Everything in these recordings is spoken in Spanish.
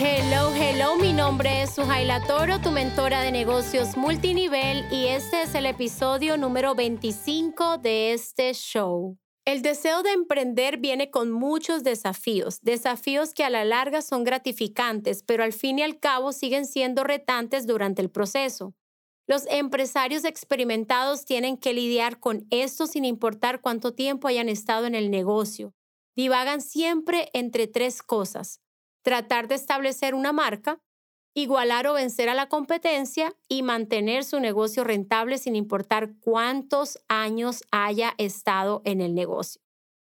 Hello, hello, mi nombre es Sujaila Toro, tu mentora de negocios multinivel y este es el episodio número 25 de este show. El deseo de emprender viene con muchos desafíos, desafíos que a la larga son gratificantes, pero al fin y al cabo siguen siendo retantes durante el proceso. Los empresarios experimentados tienen que lidiar con esto sin importar cuánto tiempo hayan estado en el negocio. Divagan siempre entre tres cosas tratar de establecer una marca, igualar o vencer a la competencia y mantener su negocio rentable sin importar cuántos años haya estado en el negocio.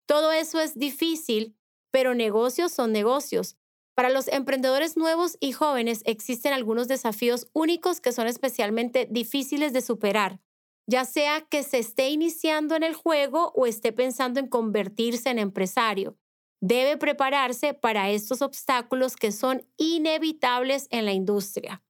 Todo eso es difícil, pero negocios son negocios. Para los emprendedores nuevos y jóvenes existen algunos desafíos únicos que son especialmente difíciles de superar, ya sea que se esté iniciando en el juego o esté pensando en convertirse en empresario debe prepararse para estos obstáculos que son inevitables en la industria.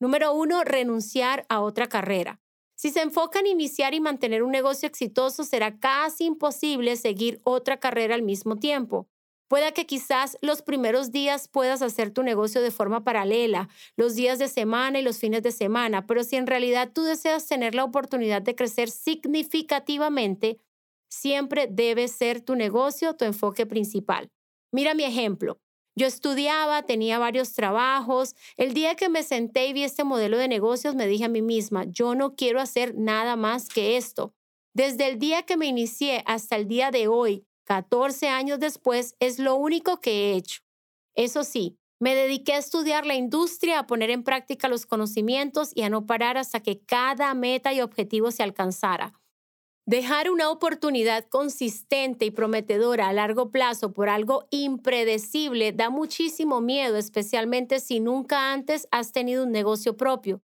Número uno, renunciar a otra carrera. Si se enfoca en iniciar y mantener un negocio exitoso, será casi imposible seguir otra carrera al mismo tiempo. Pueda que quizás los primeros días puedas hacer tu negocio de forma paralela, los días de semana y los fines de semana, pero si en realidad tú deseas tener la oportunidad de crecer significativamente, siempre debe ser tu negocio tu enfoque principal. Mira mi ejemplo. Yo estudiaba, tenía varios trabajos. El día que me senté y vi este modelo de negocios, me dije a mí misma, yo no quiero hacer nada más que esto. Desde el día que me inicié hasta el día de hoy, 14 años después, es lo único que he hecho. Eso sí, me dediqué a estudiar la industria, a poner en práctica los conocimientos y a no parar hasta que cada meta y objetivo se alcanzara. Dejar una oportunidad consistente y prometedora a largo plazo por algo impredecible da muchísimo miedo, especialmente si nunca antes has tenido un negocio propio.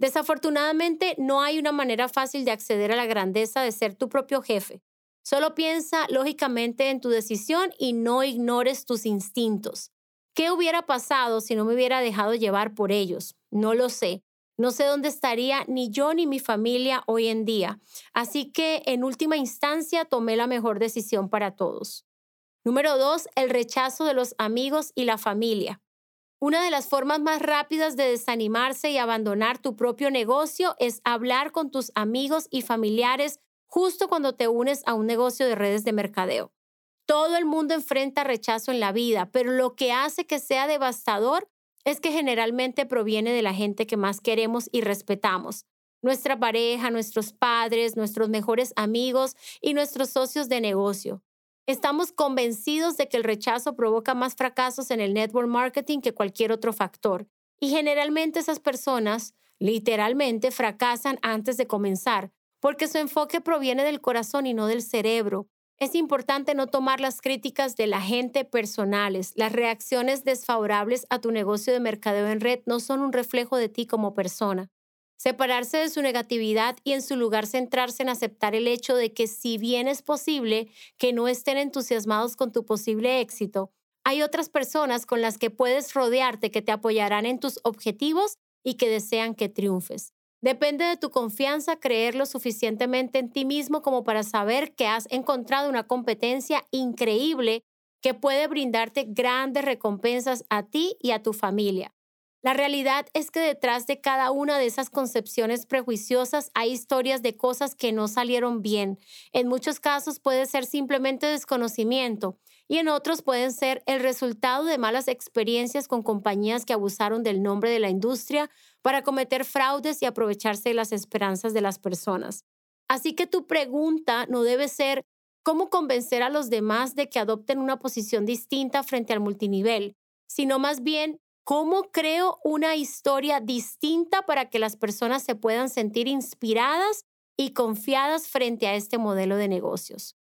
Desafortunadamente, no hay una manera fácil de acceder a la grandeza de ser tu propio jefe. Solo piensa lógicamente en tu decisión y no ignores tus instintos. ¿Qué hubiera pasado si no me hubiera dejado llevar por ellos? No lo sé. No sé dónde estaría ni yo ni mi familia hoy en día. Así que en última instancia tomé la mejor decisión para todos. Número dos, el rechazo de los amigos y la familia. Una de las formas más rápidas de desanimarse y abandonar tu propio negocio es hablar con tus amigos y familiares justo cuando te unes a un negocio de redes de mercadeo. Todo el mundo enfrenta rechazo en la vida, pero lo que hace que sea devastador es que generalmente proviene de la gente que más queremos y respetamos, nuestra pareja, nuestros padres, nuestros mejores amigos y nuestros socios de negocio. Estamos convencidos de que el rechazo provoca más fracasos en el network marketing que cualquier otro factor. Y generalmente esas personas literalmente fracasan antes de comenzar, porque su enfoque proviene del corazón y no del cerebro. Es importante no tomar las críticas de la gente personales. Las reacciones desfavorables a tu negocio de mercadeo en red no son un reflejo de ti como persona. Separarse de su negatividad y en su lugar centrarse en aceptar el hecho de que si bien es posible que no estén entusiasmados con tu posible éxito, hay otras personas con las que puedes rodearte que te apoyarán en tus objetivos y que desean que triunfes. Depende de tu confianza creer lo suficientemente en ti mismo como para saber que has encontrado una competencia increíble que puede brindarte grandes recompensas a ti y a tu familia. La realidad es que detrás de cada una de esas concepciones prejuiciosas hay historias de cosas que no salieron bien. En muchos casos puede ser simplemente desconocimiento y en otros pueden ser el resultado de malas experiencias con compañías que abusaron del nombre de la industria para cometer fraudes y aprovecharse de las esperanzas de las personas. Así que tu pregunta no debe ser cómo convencer a los demás de que adopten una posición distinta frente al multinivel, sino más bien ¿Cómo creo una historia distinta para que las personas se puedan sentir inspiradas y confiadas frente a este modelo de negocios?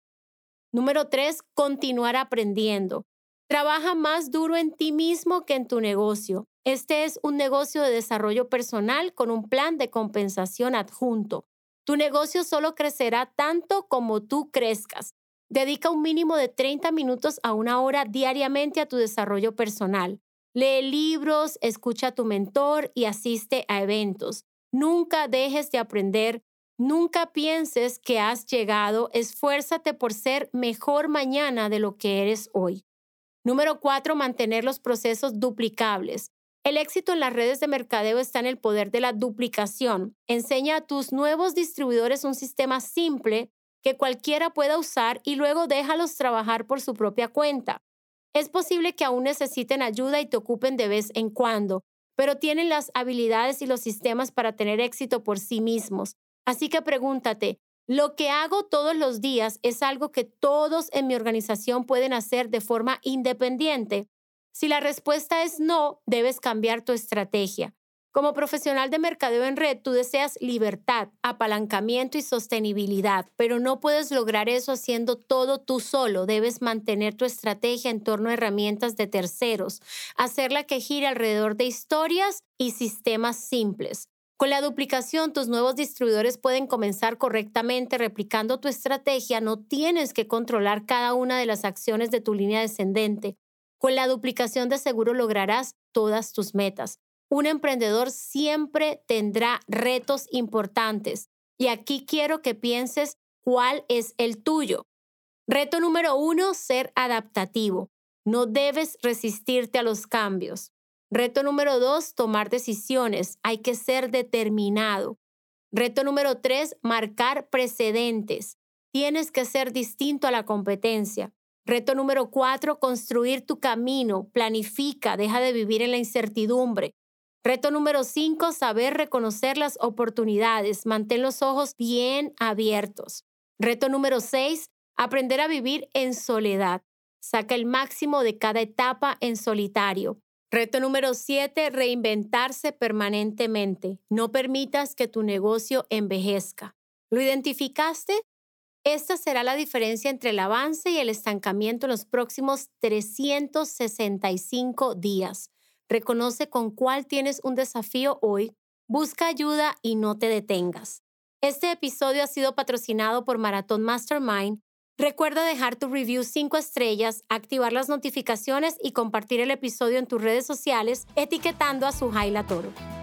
Número tres, continuar aprendiendo. Trabaja más duro en ti mismo que en tu negocio. Este es un negocio de desarrollo personal con un plan de compensación adjunto. Tu negocio solo crecerá tanto como tú crezcas. Dedica un mínimo de 30 minutos a una hora diariamente a tu desarrollo personal. Lee libros, escucha a tu mentor y asiste a eventos. Nunca dejes de aprender, nunca pienses que has llegado, esfuérzate por ser mejor mañana de lo que eres hoy. Número cuatro, mantener los procesos duplicables. El éxito en las redes de mercadeo está en el poder de la duplicación. Enseña a tus nuevos distribuidores un sistema simple que cualquiera pueda usar y luego déjalos trabajar por su propia cuenta. Es posible que aún necesiten ayuda y te ocupen de vez en cuando, pero tienen las habilidades y los sistemas para tener éxito por sí mismos. Así que pregúntate, ¿lo que hago todos los días es algo que todos en mi organización pueden hacer de forma independiente? Si la respuesta es no, debes cambiar tu estrategia. Como profesional de mercadeo en red, tú deseas libertad, apalancamiento y sostenibilidad, pero no puedes lograr eso haciendo todo tú solo. Debes mantener tu estrategia en torno a herramientas de terceros, hacerla que gire alrededor de historias y sistemas simples. Con la duplicación, tus nuevos distribuidores pueden comenzar correctamente replicando tu estrategia. No tienes que controlar cada una de las acciones de tu línea descendente. Con la duplicación de seguro lograrás todas tus metas. Un emprendedor siempre tendrá retos importantes y aquí quiero que pienses cuál es el tuyo. Reto número uno, ser adaptativo. No debes resistirte a los cambios. Reto número dos, tomar decisiones. Hay que ser determinado. Reto número tres, marcar precedentes. Tienes que ser distinto a la competencia. Reto número cuatro, construir tu camino. Planifica, deja de vivir en la incertidumbre. Reto número 5, saber reconocer las oportunidades. Mantén los ojos bien abiertos. Reto número 6, aprender a vivir en soledad. Saca el máximo de cada etapa en solitario. Reto número 7, reinventarse permanentemente. No permitas que tu negocio envejezca. ¿Lo identificaste? Esta será la diferencia entre el avance y el estancamiento en los próximos 365 días. Reconoce con cuál tienes un desafío hoy, busca ayuda y no te detengas. Este episodio ha sido patrocinado por Maratón Mastermind. Recuerda dejar tu review 5 estrellas, activar las notificaciones y compartir el episodio en tus redes sociales etiquetando a su Toro.